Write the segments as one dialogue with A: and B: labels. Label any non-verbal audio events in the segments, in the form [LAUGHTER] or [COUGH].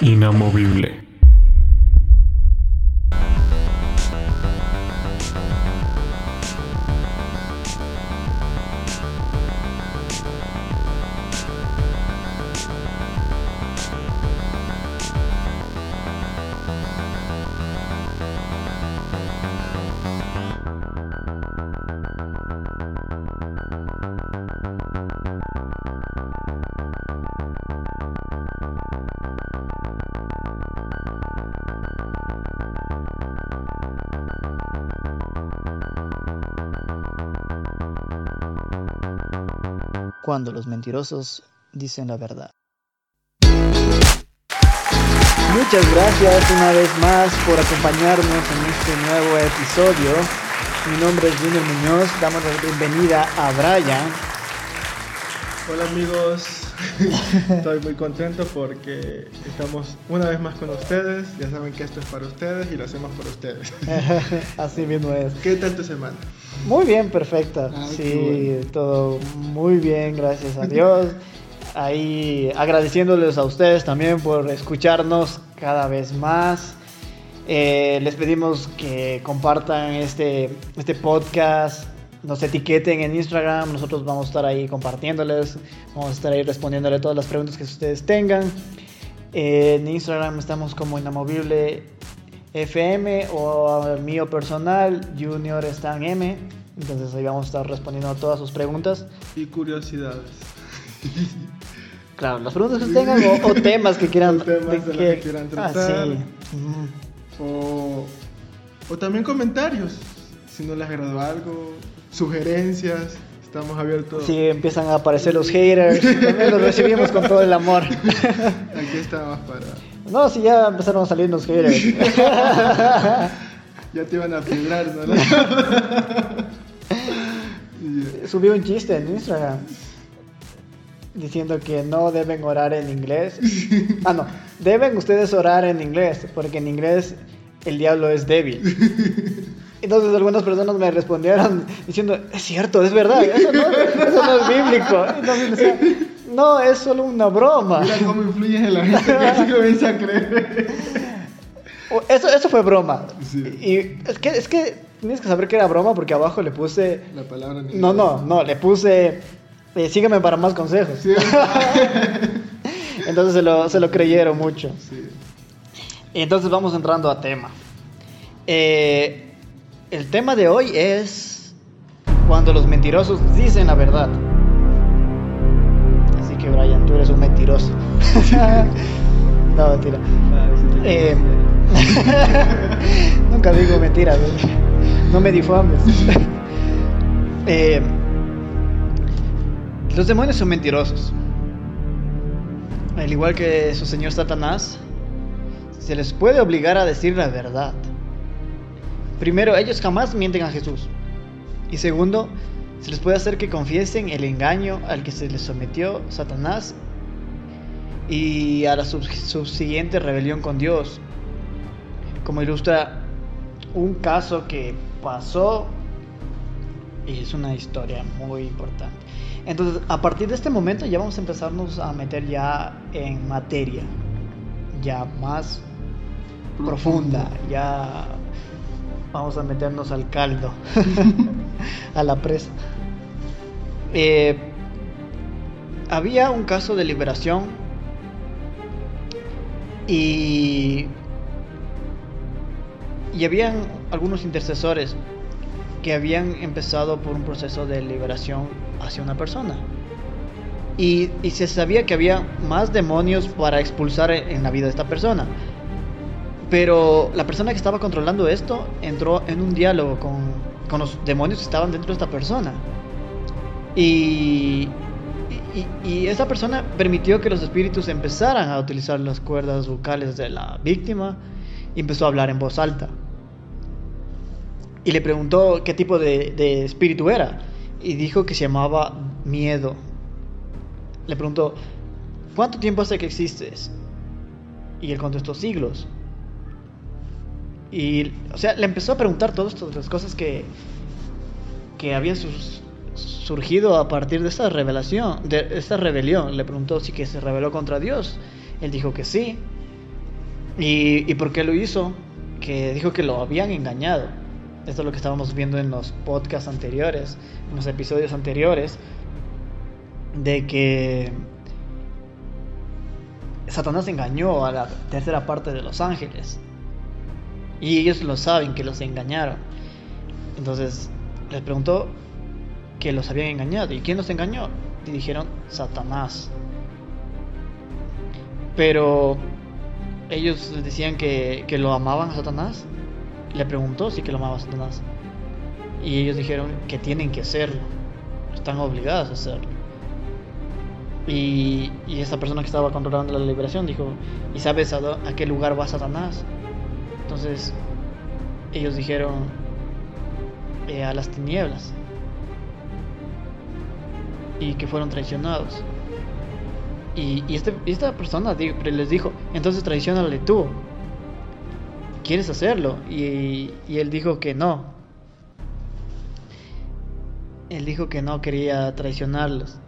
A: inamovible.
B: Cuando los mentirosos dicen la verdad. Muchas gracias una vez más por acompañarnos en este nuevo episodio. Mi nombre es Junior Muñoz, damos la bienvenida a Brian.
C: Hola amigos, [LAUGHS] estoy muy contento porque estamos una vez más con ustedes. Ya saben que esto es para ustedes y lo hacemos por ustedes. [LAUGHS]
B: Así mismo es.
C: ¿Qué tal tu semana?
B: Muy bien, perfecta.
C: Ah,
B: sí, todo muy bien, gracias a Dios. [LAUGHS] Ahí agradeciéndoles a ustedes también por escucharnos cada vez más. Eh, les pedimos que compartan este, este podcast, nos etiqueten en Instagram, nosotros vamos a estar ahí compartiéndoles, vamos a estar ahí respondiéndole todas las preguntas que ustedes tengan. Eh, en Instagram estamos como inamovible FM o al mío personal, Junior Stan M. Entonces ahí vamos a estar respondiendo a todas sus preguntas.
C: Y curiosidades. [LAUGHS]
B: Claro, las preguntas que tengan o, o temas que quieran,
C: O temas de los que quieran
B: Ah,
C: tratar.
B: sí.
C: O, o también comentarios. Si no les agradó algo, sugerencias. Estamos abiertos.
B: Si empiezan a aparecer los haters, [LAUGHS] también los recibimos con todo el amor.
C: Aquí estamos para.
B: No, si ya empezaron a salir los haters. [LAUGHS]
C: Ya te iban a fibrar, ¿no? [LAUGHS]
B: Subí un chiste en Instagram diciendo que no deben orar en inglés. [LAUGHS] Ah, no, deben ustedes orar en inglés, porque en inglés el diablo es débil. Entonces algunas personas me respondieron diciendo, es cierto, es verdad, eso no, eso no es bíblico. Entonces decía, no, es solo una broma.
C: Mira cómo influyes en la gente que comienza a creer.
B: Eso, eso fue broma.
C: Sí.
B: Y es que, es que tienes que saber que era broma porque abajo le puse...
C: La palabra en
B: No, no, no, le puse... eh, sígueme para más consejos.
C: Sí, [LAUGHS]
B: Entonces se lo, se lo creyeron mucho.
C: sí.
B: Entonces vamos entrando a tema. Eh, el tema de hoy es cuando los mentirosos dicen la verdad. Que Brian, tú eres un mentiroso. [LAUGHS] no, mentira. Eh, [LAUGHS] nunca digo mentiras. No me difames. [LAUGHS] Eh, los demonios son mentirosos. Al igual que su señor Satanás, se les puede obligar a decir la verdad. Primero, ellos jamás mienten a Jesús. Y segundo, se les puede hacer que confiesen el engaño al que se les sometió Satanás y a la sub- subsiguiente rebelión con Dios. Como ilustra un caso que pasó y es una historia muy importante. Entonces, a partir de este momento ya vamos a empezarnos a meter ya en materia, ya más profunda, ya vamos a meternos al caldo, [LAUGHS] a la presa. Eh, había un caso de liberación y y habían algunos intercesores que habían empezado por un proceso de liberación hacia una persona. Y, y se sabía que había más demonios para expulsar en la vida de esta persona. Pero la persona que estaba controlando esto entró en un diálogo con, con los demonios que estaban dentro de esta persona. Y, y, esa persona permitió que los espíritus empezaran a utilizar las cuerdas vocales de la víctima y empezó a hablar en voz alta. Y le preguntó qué tipo de, de espíritu era. Y dijo que se llamaba miedo. Le preguntó, ¿cuánto tiempo hace que existes? Y él contestó, siglos. Y, o sea, le empezó a preguntar todas estas cosas que, que habían sus- surgido a partir de esta revelación, de esta rebelión. Le preguntó si que se rebeló contra Dios. Él dijo que sí. ¿Y, ¿Y por qué lo hizo? Que dijo que lo habían engañado. Esto es lo que estábamos viendo en los podcasts anteriores, en los episodios anteriores, de que Satanás engañó a la tercera parte de los ángeles. Y ellos lo saben que los engañaron. Entonces les preguntó que los habían engañado. ¿Y quién los engañó? Dijeron Satanás. Pero ellos decían que, que lo amaban a Satanás. Le preguntó si que lo amaba a Satanás. Y ellos dijeron que tienen que hacerlo. Están obligados a hacerlo. Y, y esa persona que estaba controlando la liberación dijo, ¿y sabes a, a qué lugar va Satanás? Entonces ellos dijeron, eh, a las tinieblas. Y que fueron traicionados. Y, este, esta persona les dijo, entonces traicionale tú. ¿Quieres hacerlo? Y, él dijo que no. Él dijo que no quería traicionarlos.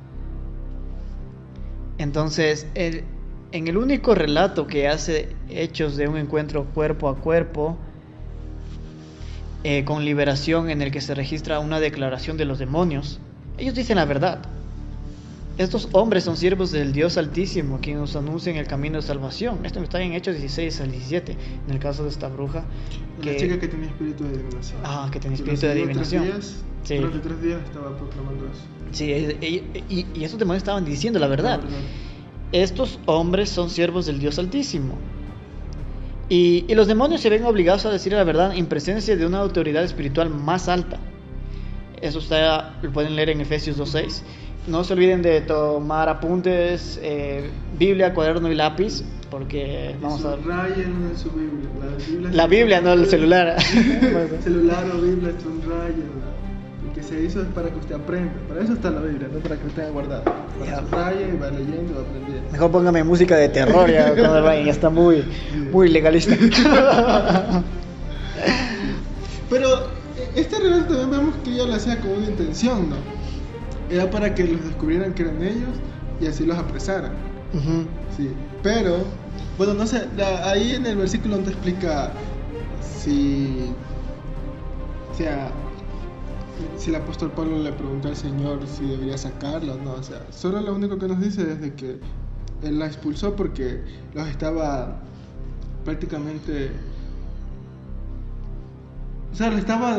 B: Entonces, en el único relato que hace hechos de un encuentro cuerpo a cuerpo, eh, con liberación en el que se registra una declaración de los demonios, ellos dicen la verdad. Estos hombres son siervos del Dios Altísimo, quien nos anuncia en el camino de salvación. Esto está en Hechos 16 al 17, en el caso de esta bruja.
C: Que... La chica que tenía espíritu de adivinación.
B: Ah, que tenía espíritu de adivinación.
C: Días,
B: Sí.
C: Durante tres días estaba proclamando eso.
B: Sí, y, y, y estos demonios estaban diciendo la verdad.
C: La verdad.
B: Estos hombres son siervos del Dios Altísimo. Y, y los demonios se ven obligados a decir la verdad en presencia de una autoridad espiritual más alta. Eso está, lo pueden leer en Efesios 2.6. No se olviden de tomar apuntes, eh, Biblia, cuaderno y lápiz, porque vamos a...
C: En su Biblia. La Biblia,
B: La Biblia, no el celular. [LAUGHS]
C: celular o Biblia, subrayen. Lo que se hizo es para que usted aprenda. Para eso está la Biblia, no para que usted tenga guardada. Para
B: Ya.
C: subraya y va leyendo y va aprendiendo.
B: Mejor póngame música de terror, ya ya está muy, muy legalista. [LAUGHS]
C: Pero eh, este relato también vemos que ella lo hacía con una intención, ¿no? Era para que los descubrieran que eran ellos y así los apresaran. Sí, pero, bueno, no sé, la- ahí en el versículo no te explica si, o sea, si el apóstol Pablo le preguntó al Señor si debería sacarlos, no, o sea, solo lo único que nos dice es de que él la expulsó porque los estaba prácticamente, o sea, le estaba,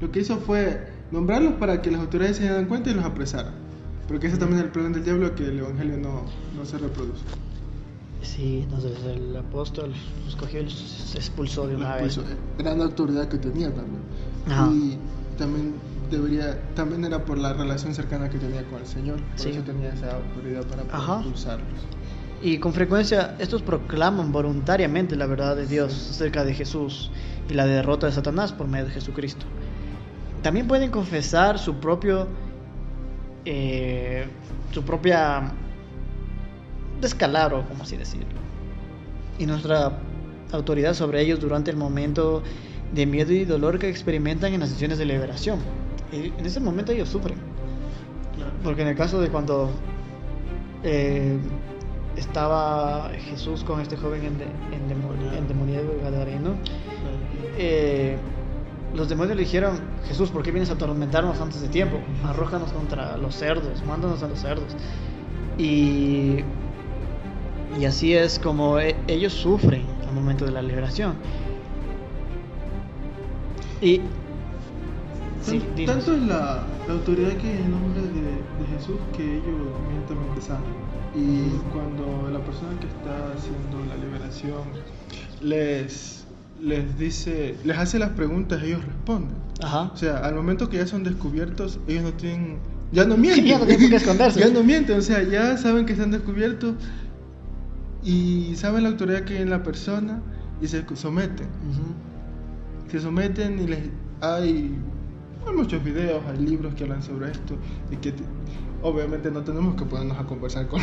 C: lo que hizo fue nombrarlos para que las autoridades se dieran cuenta y los apresaran. Porque ese también es el plan del diablo, que el evangelio no, no se reproduce.
B: Sí, entonces el apóstol los cogió y los expulsó de una
C: Pues,
B: vez.
C: gran autoridad que tenía también.
B: Ajá.
C: Y también debería, también era por la relación cercana que tenía con el Señor. Por
B: Sí.
C: eso tenía esa autoridad para poder
B: Ajá.
C: expulsarlos.
B: Y con frecuencia estos proclaman voluntariamente la verdad de Dios acerca de Jesús y la derrota de Satanás por medio de Jesucristo. También pueden confesar su propio, eh, su propia descalabro, como así decirlo, y nuestra autoridad sobre ellos durante el momento de miedo y dolor que experimentan en las sesiones de liberación. Y en ese momento ellos sufren. Porque en el caso de cuando eh, estaba Jesús con este joven ende- endemoni- endemoniado y gadareno, eh, los demonios le dijeron, Jesús, ¿por qué vienes a atormentarnos antes de tiempo? Arrójanos contra los cerdos, mándanos a los cerdos. Y, y así es como e- ellos sufren al momento de la liberación. Y... Sí.
C: Tanto es la, la autoridad que hay en nombre de, de Jesús que ellos inmediatamente sanan. Y cuando la persona que está haciendo la liberación les, les dice, les hace las preguntas, ellos responden.
B: Ajá.
C: O sea, al momento que ya son descubiertos, ellos no tienen. Ya no mienten. [LAUGHS]
B: Ya no tienen qué esconderse. [LAUGHS]
C: ya no mienten, o sea, ya saben que están descubiertos y saben la autoridad que hay en la persona y se someten. Se someten y les. Hay, hay muchos videos, hay libros que hablan sobre esto y que. te- Obviamente no tenemos que ponernos a conversar con,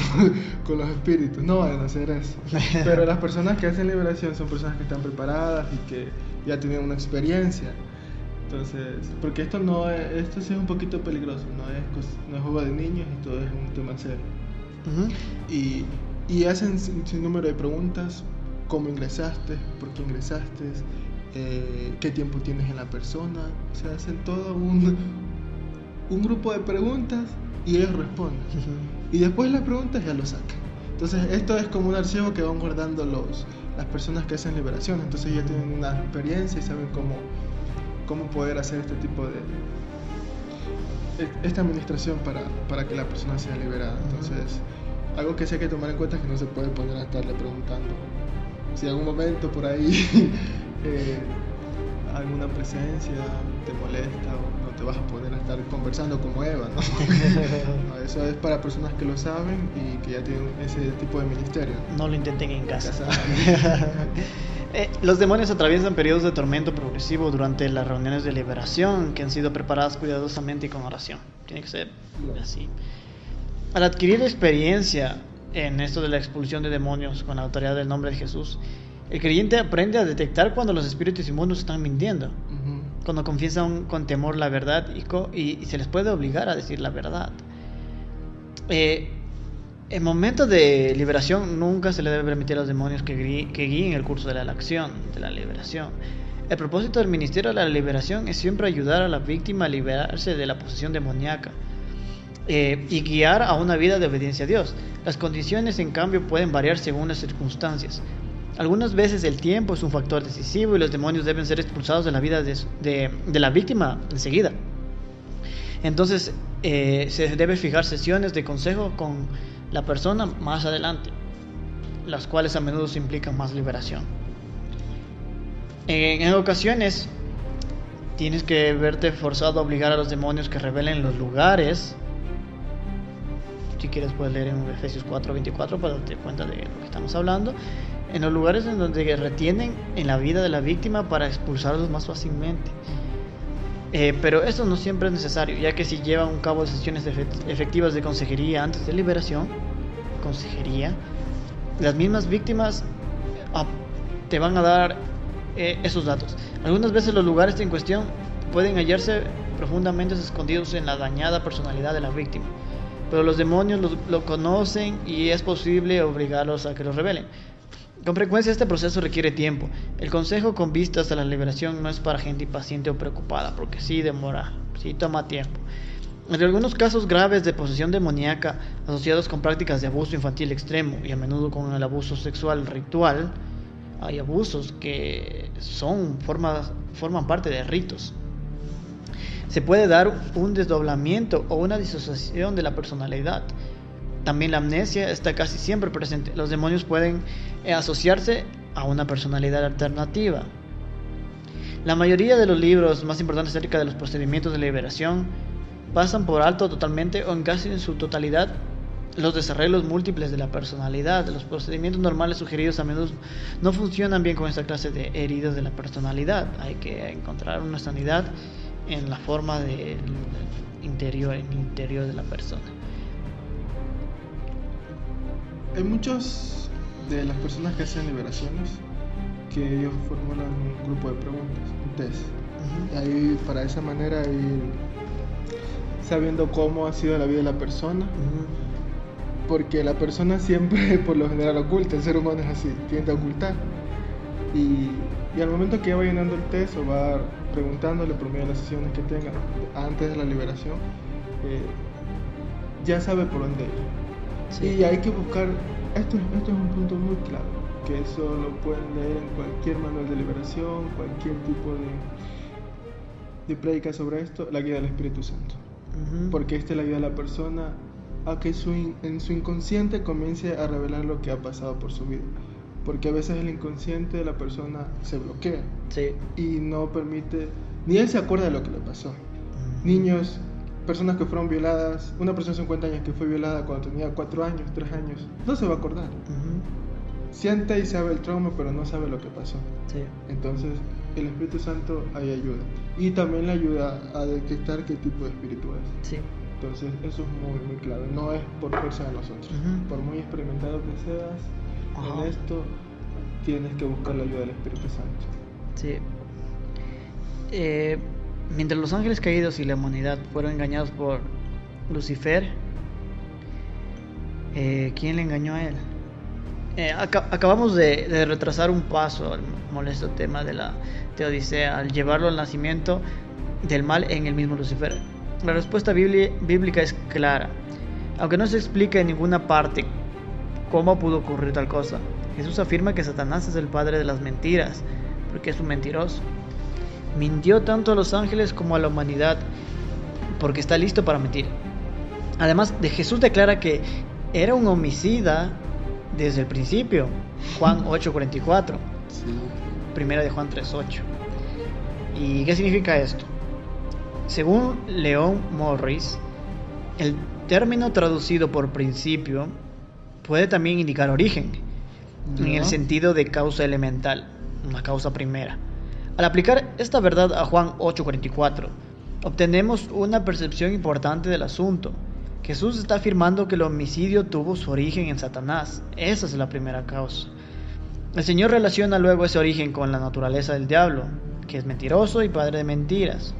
C: con los espíritus, no vayan a hacer eso. [LAUGHS] Pero las personas que hacen liberación son personas que están preparadas y que ya tienen una experiencia. Entonces, porque esto no es, esto sí es un poquito peligroso, no es, no es juego de niños y todo es un tema serio.
B: Ujú.
C: Y y hacen sin, sin número de preguntas, cómo ingresaste, por qué ingresaste, eh, qué tiempo tienes en la persona, o sea, hacen todo un, un grupo de preguntas y ellos responden. Y después las preguntas ya lo sacan. Entonces esto es como un archivo que van guardando los, las personas que hacen liberación, entonces ya tienen una experiencia y saben cómo, cómo poder hacer este tipo de, e, esta administración para, para que la persona sea liberada. Entonces, algo que sí hay que tomar en cuenta es que no se puede poner a estarle preguntando si en algún momento por ahí [LAUGHS] eh, alguna presencia te molesta o no te vas a poder estar conversando como Eva, ¿no? [LAUGHS] Eso es para personas que lo saben y que ya tienen ese tipo de ministerio.
B: No lo intenten en casa. [LAUGHS] Eh, los demonios atraviesan periodos de tormento progresivo durante las reuniones de liberación que han sido preparadas cuidadosamente y con oración. Tiene que ser así. Al adquirir experiencia en esto de la expulsión de demonios con la autoridad del nombre de Jesús, el creyente aprende a detectar cuando los espíritus inmundos están mintiendo, cuando confiesan con temor la verdad y, se les puede obligar a decir la verdad. Eh, en momentos de liberación nunca se le debe permitir a los demonios que, guíen el curso de la acción, de la liberación. El propósito del ministerio de la liberación es siempre ayudar a la víctima a liberarse de la posesión demoníaca eh, y guiar a una vida de obediencia a Dios. Las condiciones, en cambio, pueden variar según las circunstancias. Algunas veces el tiempo es un factor decisivo y los demonios deben ser expulsados de la vida de, la víctima enseguida. Entonces eh, se debe fijar sesiones de consejo con la persona más adelante, las cuales a menudo implican más liberación. En, ocasiones tienes que verte forzado a obligar a los demonios que revelen los lugares. Si quieres puedes leer en Efesios 4:24 para darte cuenta de lo que estamos hablando. En los lugares en donde retienen en la vida de la víctima para expulsarlos más fácilmente. Eh, pero esto no siempre es necesario, ya que si llevan a cabo sesiones efectivas de consejería antes de liberación, consejería, las mismas víctimas te van a dar eh, esos datos. Algunas veces los lugares en cuestión pueden hallarse profundamente escondidos en la dañada personalidad de la víctima, pero los demonios lo, lo conocen y es posible obligarlos a que lo revelen. Con frecuencia este proceso requiere tiempo. El consejo con vistas a la liberación no es para gente impaciente o preocupada, porque sí demora, sí toma tiempo. En algunos casos graves de posesión demoníaca asociados con prácticas de abuso infantil extremo y a menudo con el abuso sexual ritual, hay abusos que son forman parte de ritos. Se puede dar un desdoblamiento o una disociación de la personalidad también la amnesia está casi siempre presente. Los demonios pueden eh, asociarse a una personalidad alternativa. La mayoría de los libros más importantes acerca de los procedimientos de liberación pasan por alto totalmente o en casi en su totalidad los desarrollos múltiples de la personalidad. Los procedimientos normales sugeridos a menudo no funcionan bien con esta clase de heridas de la personalidad. Hay que encontrar una sanidad en la forma del interior, en el interior de la persona.
C: Hay muchos de las personas que hacen liberaciones que ellos formulan un grupo de preguntas, un test. Ahí para esa manera ir sabiendo cómo ha sido la vida de la persona. Porque la persona siempre [LAUGHS] por lo general oculta, el ser humano es así, tiende a ocultar. Y, al momento que va llenando el test o va preguntándole por medio de las sesiones que tenga antes de la liberación, eh, ya sabe por dónde ir y hay que buscar, esto, esto es un punto muy claro, que eso lo pueden leer en cualquier manual de liberación, cualquier tipo de, de prédica sobre esto, la guía del Espíritu Santo. Porque esta la ayuda a la persona a que su en su inconsciente comience a revelar lo que ha pasado por su vida. Porque a veces el inconsciente de la persona se bloquea y no permite, ni él se acuerda de lo que le pasó. Niños personas que fueron violadas, una persona de 50 años que fue violada cuando tenía 4 años, 3 años, no se va a acordar. Siente y sabe el trauma, pero no sabe lo que pasó. Entonces, el Espíritu Santo ahí ayuda. Y también le ayuda a detectar qué tipo de espíritu es. Entonces, eso es muy, muy clave. No es por fuerza de nosotros. Por muy experimentado que seas en esto, tienes que buscar la ayuda del Espíritu Santo.
B: Sí. Eh, Mientras los ángeles caídos y la humanidad fueron engañados por Lucifer, eh, ¿quién le engañó a él? Eh, acabamos de, retrasar un paso al molesto tema de la teodicea al llevarlo al nacimiento del mal en el mismo Lucifer. La respuesta bíblica es clara. Aunque no se explica en ninguna parte cómo pudo ocurrir tal cosa, Jesús afirma que Satanás es el padre de las mentiras, porque es un mentiroso. Mintió tanto a los ángeles como a la humanidad, porque está listo para mentir. Además, de Jesús declara que era un homicida desde el principio. Juan [LAUGHS] 8:44. Primera de Juan 3:8. ¿Y qué significa esto? Según León Morris, el término traducido por principio puede también indicar origen, en el sentido de causa elemental, una causa primera. Al aplicar esta verdad a Juan 8:44, obtenemos una percepción importante del asunto. Jesús está afirmando que el homicidio tuvo su origen en Satanás. Esa es la primera causa. El Señor relaciona luego ese origen con la naturaleza del diablo, que es mentiroso y padre de mentiras.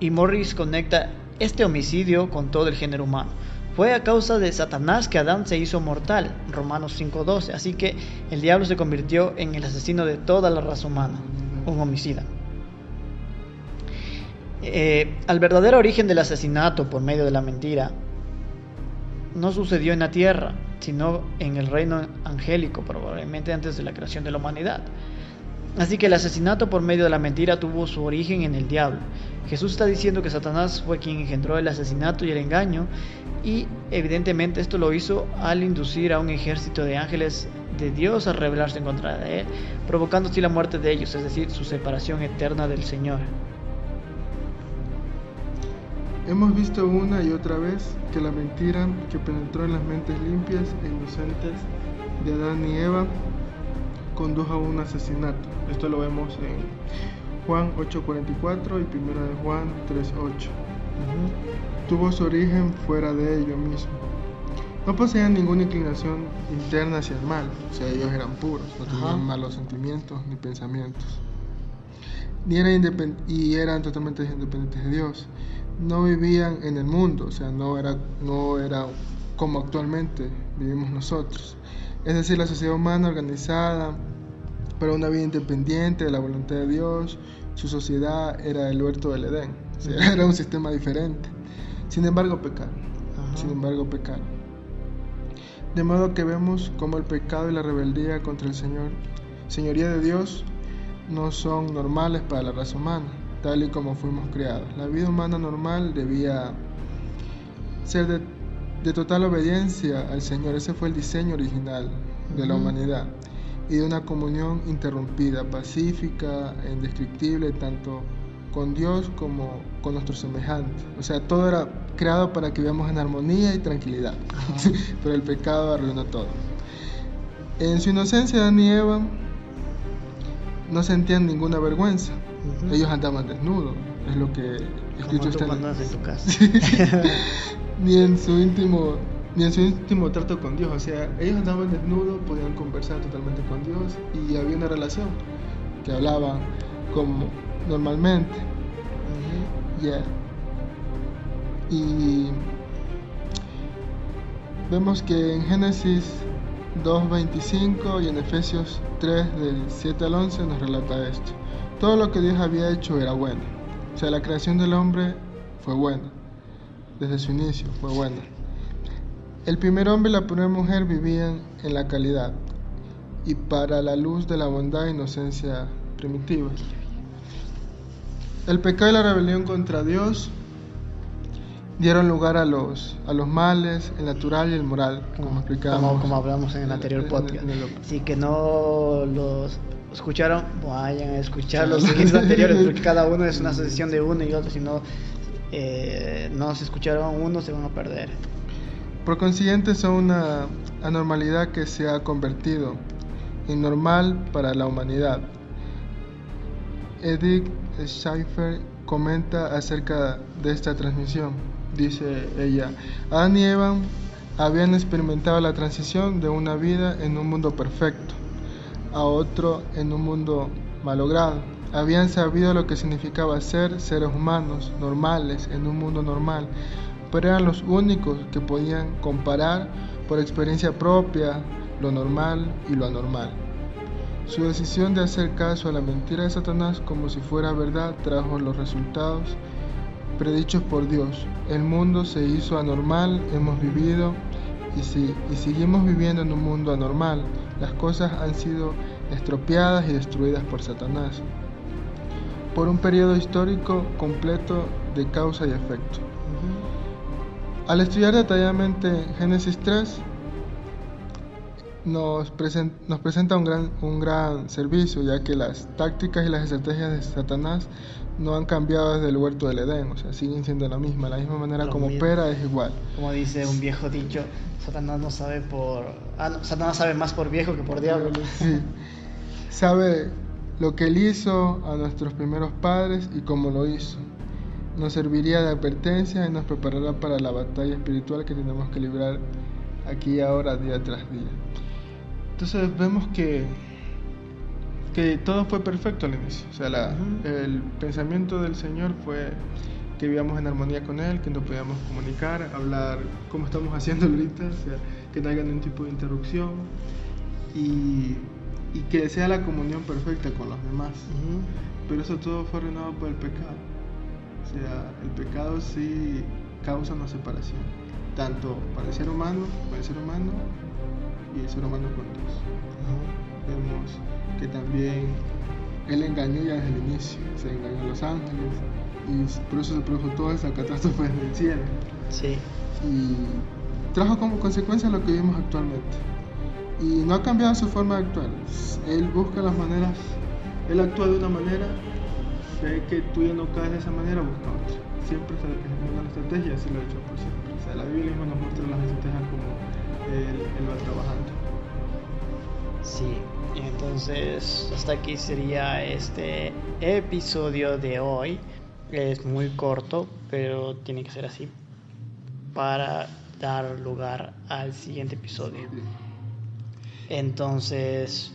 B: Y Morris conecta este homicidio con todo el género humano. Fue a causa de Satanás que Adán se hizo mortal, Romanos 5.12. Así que el diablo se convirtió en el asesino de toda la raza humana, un homicida. Eh, al verdadero origen del asesinato por medio de la mentira no sucedió en la tierra, sino en el reino angélico, probablemente antes de la creación de la humanidad. Así que el asesinato por medio de la mentira tuvo su origen en el diablo. Jesús está diciendo que Satanás fue quien engendró el asesinato y el engaño y evidentemente esto lo hizo al inducir a un ejército de ángeles de Dios a rebelarse en contra de él, provocando así la muerte de ellos, es decir, su separación eterna del Señor.
C: Hemos visto una y otra vez que la mentira que penetró en las mentes limpias e inocentes de Adán y Eva condujo a un asesinato. Esto lo vemos en Juan 8:44 y 1 de Juan 3:8. Tuvo su origen fuera de ellos mismos. No poseían ninguna inclinación interna hacia el mal, o sea, ellos eran puros, no tenían malos sentimientos ni pensamientos. Ni eran y eran totalmente independientes de Dios no vivían en el mundo, o sea, no era, no era como actualmente vivimos nosotros. Es decir, la sociedad humana organizada para una vida independiente de la voluntad de Dios, su sociedad era el huerto del Edén, o sea, [LAUGHS] era un sistema diferente. Sin embargo, pecaron. Sin embargo, pecaron. De modo que vemos cómo el pecado y la rebeldía contra el Señor, señoría de Dios, no son normales para la raza humana tal y como fuimos creados. La vida humana normal debía ser de, total obediencia al Señor. Ese fue el diseño original de la humanidad. Y de una comunión interrumpida, pacífica e indescriptible, tanto con Dios como con nuestros semejantes. O sea, todo era creado para que vivamos en armonía y tranquilidad. [LAUGHS] Pero el pecado arruinó todo. En su inocencia, Adán y Eva no sentían ninguna vergüenza ellos andaban desnudos, es lo que
B: escrito está en, tu casa.
C: ni [LAUGHS] en su íntimo ni en su íntimo trato con Dios, o sea, ellos andaban desnudos, podían conversar totalmente con Dios y había una relación que hablaban como normalmente. Y vemos que en Génesis 2.25 y en Efesios 3 del 7 al 11 nos relata esto. Todo lo que Dios había hecho era bueno. O sea, la creación del hombre fue buena. Desde su inicio fue buena. El primer hombre y la primera mujer vivían en la calidad y para la luz de la bondad e inocencia primitiva. El pecado y la rebelión contra Dios dieron lugar a los, a los males, el natural y el moral, como explicábamos.
B: Como, hablamos en el anterior podcast. Así que no los escucharon, vayan a escuchar [LAUGHS] los siguientes anteriores, porque cada uno es una asociación de uno y otro, si no, eh, no se escucharon uno, se van a perder.
C: Por consiguiente, son una anormalidad que se ha convertido en normal para la humanidad. Edith Schaeffer comenta acerca de esta transmisión. Dice ella, Adán y Eva habían experimentado la transición de una vida en un mundo perfecto a otro en un mundo malogrado. Habían sabido lo que significaba ser seres humanos normales en un mundo normal, pero eran los únicos que podían comparar por experiencia propia, lo normal y lo anormal. Su decisión de hacer caso a la mentira de Satanás como si fuera verdad trajo los resultados predichos por Dios. El mundo se hizo anormal, hemos vivido y, si, y seguimos viviendo en un mundo anormal. Las cosas han sido estropeadas y destruidas por Satanás por un periodo histórico completo de causa y efecto. Al estudiar detalladamente Génesis 3, nos, nos presenta un gran, un gran servicio, ya que las tácticas y las estrategias de Satanás no han cambiado desde el huerto del Edén, o sea, siguen siendo la misma, la misma manera como opera es igual.
B: Como dice un viejo dicho, Satanás no sabe por... Ah, Satanás sabe más por viejo que por diablo.
C: Sí, sabe lo que él hizo a nuestros primeros padres y cómo lo hizo nos serviría de advertencia y nos preparará para la batalla espiritual que tenemos que librar aquí y ahora, día tras día. Entonces vemos que, que todo fue perfecto al inicio. O sea, el pensamiento del Señor fue que vivíamos en armonía con Él, que nos podíamos comunicar, hablar como estamos haciendo ahorita, o sea, que no haya ningún tipo de interrupción y, y, que sea la comunión perfecta con los demás. Pero eso todo fue arruinado por el pecado. O sea, el pecado sí causa una separación, tanto para el ser humano, para el ser humano y el ser humano con Dios. Vemos que también él engañó ya desde el inicio, se engañó a los ángeles y por eso se produjo toda esa catástrofe en el cielo.
B: Sí.
C: Y trajo como consecuencia lo que vivimos actualmente. Y no ha cambiado su forma de actuar. Él busca las maneras, él actúa de una manera ve que tú ya no caes de esa manera, busca otra. Siempre está una estrategia, así lo ha hecho por siempre. O sea, la Biblia misma nos muestra las estrategias como él, él trabajando.
B: Sí, entonces hasta aquí sería este episodio de hoy. Es muy corto, pero tiene que ser así para dar lugar al siguiente episodio. Entonces,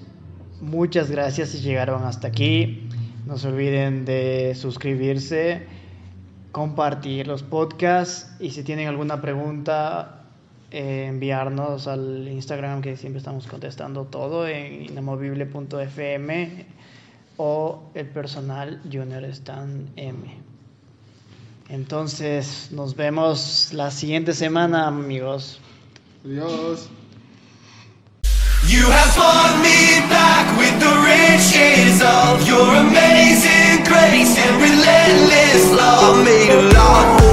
B: muchas gracias si llegaron hasta aquí. No se olviden de suscribirse, compartir los podcasts y si tienen alguna pregunta, eh, enviarnos al Instagram que siempre estamos contestando todo en inamovible.fm o el personal Junior Stan M. Entonces, nos vemos la siguiente semana, amigos.
C: Adiós.
A: You have won me back with the riches of your amazing grace and relentless love.